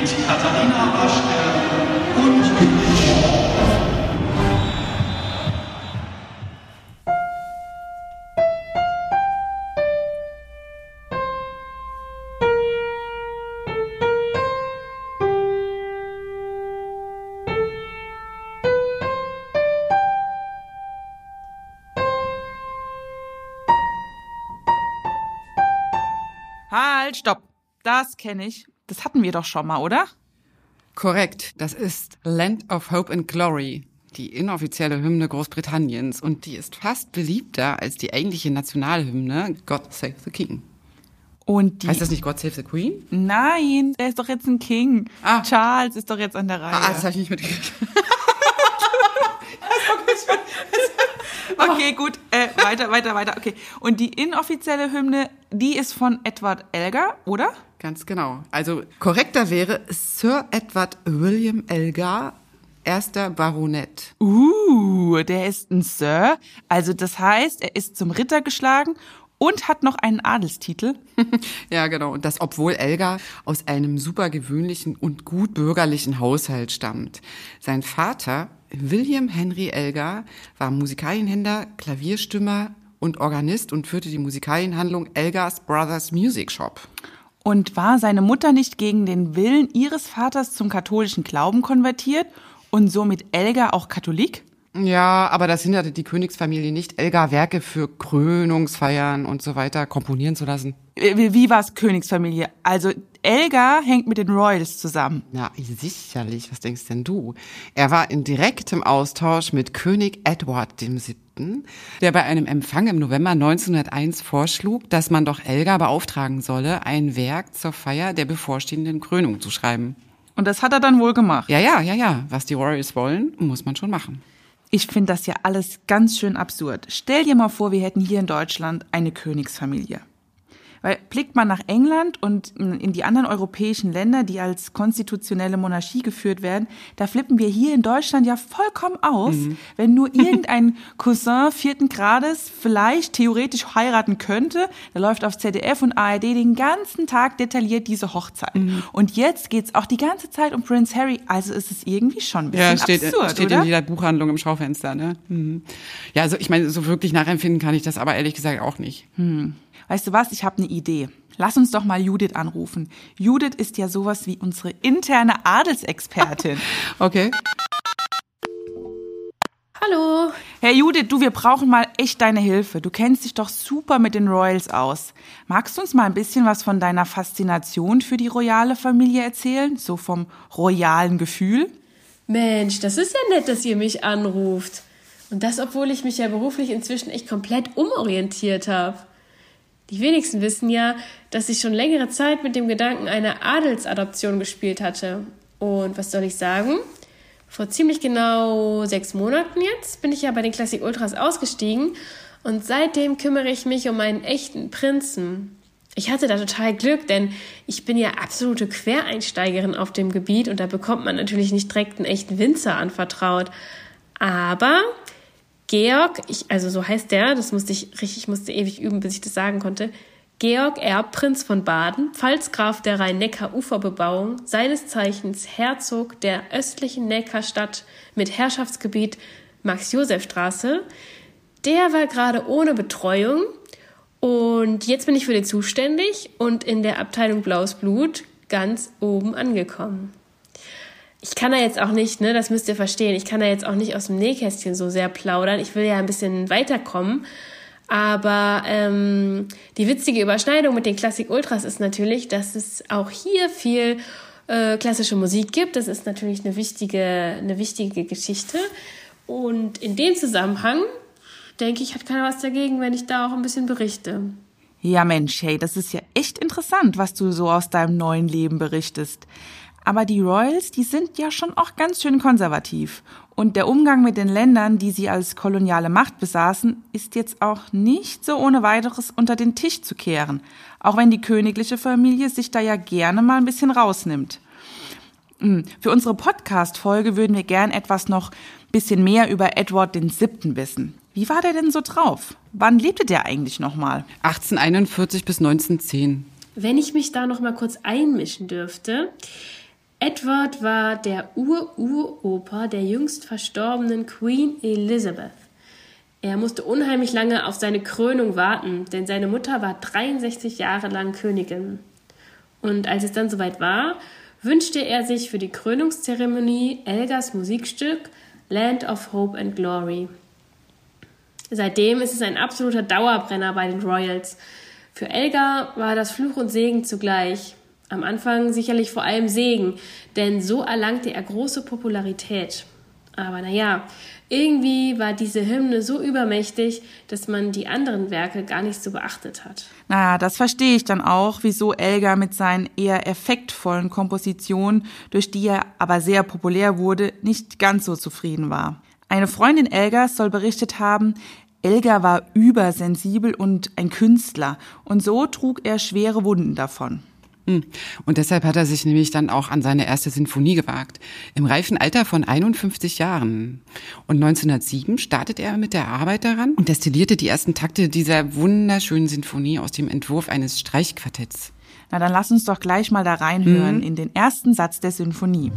mit Katharina Waschke und Halt, stopp. Das kenne ich. Das hatten wir doch schon mal, oder? Korrekt. Das ist Land of Hope and Glory, die inoffizielle Hymne Großbritanniens. Und die ist fast beliebter als die eigentliche Nationalhymne God Save the King. Und die. Heißt das nicht God Save the Queen? Nein, der ist doch jetzt ein King. Ah. Charles ist doch jetzt an der Reihe. Ah, das habe ich nicht mitgekriegt. Okay, gut. Äh, weiter, weiter, weiter. Okay. Und die inoffizielle Hymne, die ist von Edward Elgar, oder? Ganz genau. Also korrekter wäre Sir Edward William Elgar, erster Baronet. Uh, der ist ein Sir. Also das heißt, er ist zum Ritter geschlagen und hat noch einen Adelstitel. Ja, genau. Und das, obwohl Elgar aus einem super gewöhnlichen und gut bürgerlichen Haushalt stammt. Sein Vater, William Henry Elgar, war Musikalienhändler, Klavierstimmer und Organist und führte die Musikalienhandlung Elgar's Brothers Music Shop. Und war seine Mutter nicht gegen den Willen ihres Vaters zum katholischen Glauben konvertiert und somit Elgar auch Katholik? Ja, aber das hinderte die Königsfamilie nicht, Elgar Werke für Krönungsfeiern und so weiter komponieren zu lassen. Wie, wie war's Königsfamilie? Also Elgar hängt mit den Royals zusammen. Na, sicherlich. Was denkst denn du? Er war in direktem Austausch mit König Edward VII., der bei einem Empfang im November 1901 vorschlug, dass man doch Elgar beauftragen solle, ein Werk zur Feier der bevorstehenden Krönung zu schreiben. Und das hat er dann wohl gemacht. Ja, ja, ja, ja. Was die Royals wollen, muss man schon machen. Ich finde das ja alles ganz schön absurd. Stell dir mal vor, wir hätten hier in Deutschland eine Königsfamilie. Weil blickt man nach England und in die anderen europäischen Länder, die als konstitutionelle Monarchie geführt werden, da flippen wir hier in Deutschland ja vollkommen aus, wenn nur irgendein Cousin vierten Grades vielleicht theoretisch heiraten könnte. Da läuft auf ZDF und ARD den ganzen Tag detailliert diese Hochzeit. Und jetzt geht's auch die ganze Zeit um Prince Harry. Also ist es irgendwie schon ein bisschen Ja, steht, absurd, steht oder? in jeder Buchhandlung im Schaufenster, ne? Mhm. Ja, also ich meine, so wirklich nachempfinden kann ich das aber ehrlich gesagt auch nicht. Weißt du was? Ich habe eine Idee. Lass uns doch mal Judith anrufen. Judith ist ja sowas wie unsere interne Adelsexpertin. Okay. Hallo. Herr Judith, du, wir brauchen mal echt deine Hilfe. Du kennst dich doch super mit den Royals aus. Magst du uns mal ein bisschen was von deiner Faszination für die royale Familie erzählen? So vom royalen Gefühl? Mensch, das ist ja nett, dass ihr mich anruft. Und das, obwohl ich mich ja beruflich inzwischen echt komplett umorientiert habe. Die wenigsten wissen ja, dass ich schon längere Zeit mit dem Gedanken einer Adelsadoption gespielt hatte. Und was soll ich sagen? Vor ziemlich genau sechs Monaten jetzt bin ich ja bei den Classic Ultras ausgestiegen und seitdem kümmere ich mich um einen echten Prinzen. Ich hatte da total Glück, denn ich bin ja absolute Quereinsteigerin auf dem Gebiet und da bekommt man natürlich nicht direkt einen echten Winzer anvertraut. Aber Georg, ich, also so heißt der, das musste ich richtig, ich musste ewig üben, bis ich das sagen konnte. Georg Erbprinz von Baden, Pfalzgraf der Rhein-Neckar-Uferbebauung, seines Zeichens Herzog der östlichen Neckarstadt mit Herrschaftsgebiet Max-Josef-Straße, der war gerade ohne Betreuung und jetzt bin ich für den zuständig und in der Abteilung Blaues Blut ganz oben angekommen. Ich kann da jetzt auch nicht, ne, das müsst ihr verstehen, ich kann da jetzt auch nicht aus dem Nähkästchen so sehr plaudern. Ich will ja ein bisschen weiterkommen. Aber ähm, die witzige Überschneidung mit den Klassik Ultras ist natürlich, dass es auch hier viel äh, klassische Musik gibt. Das ist natürlich eine wichtige, eine wichtige Geschichte. Und in dem Zusammenhang, denke ich, hat keiner was dagegen, wenn ich da auch ein bisschen berichte. Ja, Mensch, hey, das ist ja echt interessant, was du so aus deinem neuen Leben berichtest. Aber die Royals, die sind ja schon auch ganz schön konservativ. Und der Umgang mit den Ländern, die sie als koloniale Macht besaßen, ist jetzt auch nicht so ohne weiteres unter den Tisch zu kehren. Auch wenn die königliche Familie sich da ja gerne mal ein bisschen rausnimmt. Hm, Für unsere Podcast-Folge würden wir gern etwas noch bisschen mehr über Edward VII. wissen. Wie war der denn so drauf? Wann lebte der eigentlich nochmal? 1841 bis 1910. Wenn ich mich da noch mal kurz einmischen dürfte, Edward war der Ur-Uropa der jüngst verstorbenen Queen Elizabeth. Er musste unheimlich lange auf seine Krönung warten, denn seine Mutter war 63 Jahre lang Königin. Und als es dann soweit war, wünschte er sich für die Krönungszeremonie Elgas Musikstück Land of Hope and Glory. Seitdem ist es ein absoluter Dauerbrenner bei den Royals. Für Elgar war das Fluch und Segen zugleich. Am Anfang sicherlich vor allem Segen, denn so erlangte er große Popularität. Aber naja, irgendwie war diese Hymne so übermächtig, dass man die anderen Werke gar nicht so beachtet hat. Na, das verstehe ich dann auch, wieso Elgar mit seinen eher effektvollen Kompositionen, durch die er aber sehr populär wurde, nicht ganz so zufrieden war. Eine Freundin Elgars soll berichtet haben, Elgar war übersensibel und ein Künstler, und so trug er schwere Wunden davon. Hm. Und deshalb hat er sich nämlich dann auch an seine erste Sinfonie gewagt. Im reifen Alter von 51 Jahren. Und 1907 startet er mit der Arbeit daran und destillierte die ersten Takte dieser wunderschönen Sinfonie aus dem Entwurf eines Streichquartetts. Na, dann lass uns doch gleich mal da reinhören mhm. in den ersten Satz der Sinfonie.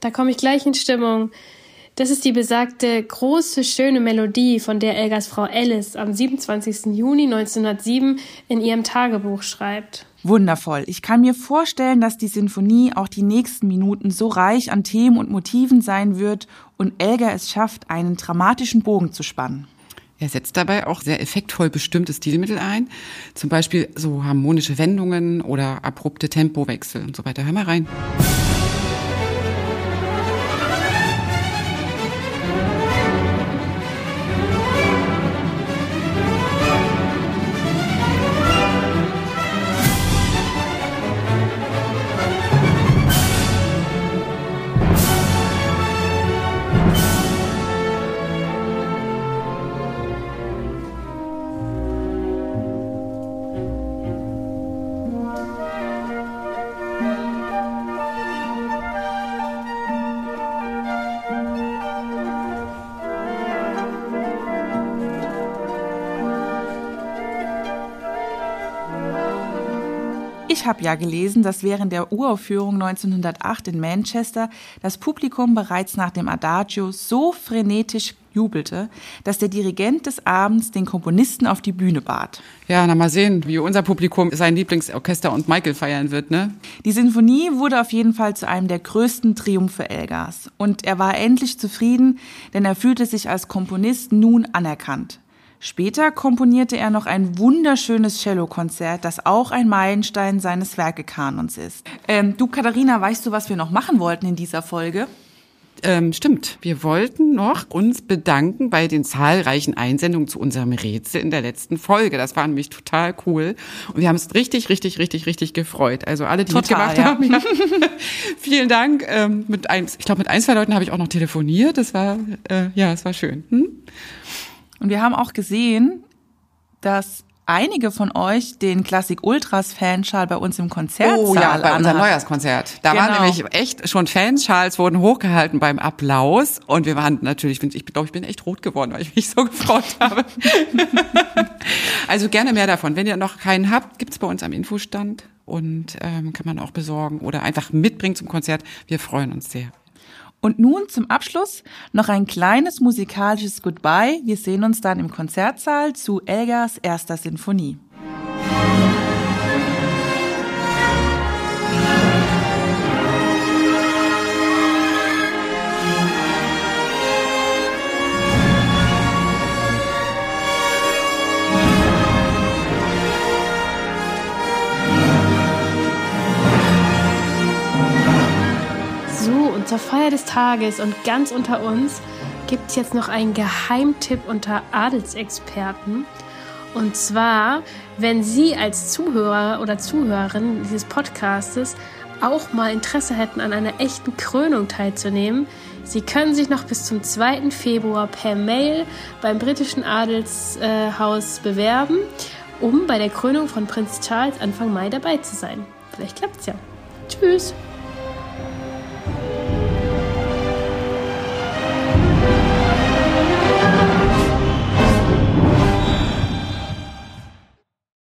Da komme ich gleich in Stimmung. Das ist die besagte große, schöne Melodie, von der Elgas Frau Alice am 27. Juni 1907 in ihrem Tagebuch schreibt. Wundervoll. Ich kann mir vorstellen, dass die Sinfonie auch die nächsten Minuten so reich an Themen und Motiven sein wird und Elga es schafft, einen dramatischen Bogen zu spannen. Er setzt dabei auch sehr effektvoll bestimmte Stilmittel ein, zum Beispiel so harmonische Wendungen oder abrupte Tempowechsel und so weiter. Hör mal rein. Ich habe ja gelesen, dass während der Uraufführung 1908 in Manchester das Publikum bereits nach dem Adagio so frenetisch jubelte, dass der Dirigent des Abends den Komponisten auf die Bühne bat. Ja, na mal sehen, wie unser Publikum sein Lieblingsorchester und Michael feiern wird, ne? Die Sinfonie wurde auf jeden Fall zu einem der größten Triumphe Elgars. Und er war endlich zufrieden, denn er fühlte sich als Komponist nun anerkannt. Später komponierte er noch ein wunderschönes Cellokonzert, das auch ein Meilenstein seines Werkekanons ist. Ähm, du, Katharina, weißt du, was wir noch machen wollten in dieser Folge? Ähm, stimmt. Wir wollten noch uns bedanken bei den zahlreichen Einsendungen zu unserem Rätsel in der letzten Folge. Das war nämlich total cool. Und wir haben uns richtig, richtig, richtig, richtig gefreut. Also alle, die total, mitgemacht ja. haben. Ja. Vielen Dank. Ähm, mit ein, ich glaube, mit ein, zwei Leuten habe ich auch noch telefoniert. Das war, äh, ja, es war schön. Hm? Und wir haben auch gesehen, dass einige von euch den Klassik Ultras Fanschal bei uns im Konzert Oh ja, bei unserem Neujahrskonzert. Da genau. waren nämlich echt schon Fanschals wurden hochgehalten beim Applaus und wir waren natürlich, ich glaube, ich bin echt rot geworden, weil ich mich so gefreut habe. also gerne mehr davon. Wenn ihr noch keinen habt, gibt's bei uns am Infostand und ähm, kann man auch besorgen oder einfach mitbringen zum Konzert. Wir freuen uns sehr. Und nun zum Abschluss noch ein kleines musikalisches Goodbye. Wir sehen uns dann im Konzertsaal zu Elgars erster Sinfonie. Zur Feier des Tages und ganz unter uns gibt es jetzt noch einen Geheimtipp unter Adelsexperten. Und zwar, wenn Sie als Zuhörer oder Zuhörerin dieses Podcastes auch mal Interesse hätten, an einer echten Krönung teilzunehmen, Sie können sich noch bis zum 2. Februar per Mail beim britischen Adelshaus bewerben, um bei der Krönung von Prinz Charles Anfang Mai dabei zu sein. Vielleicht klappt's ja. Tschüss!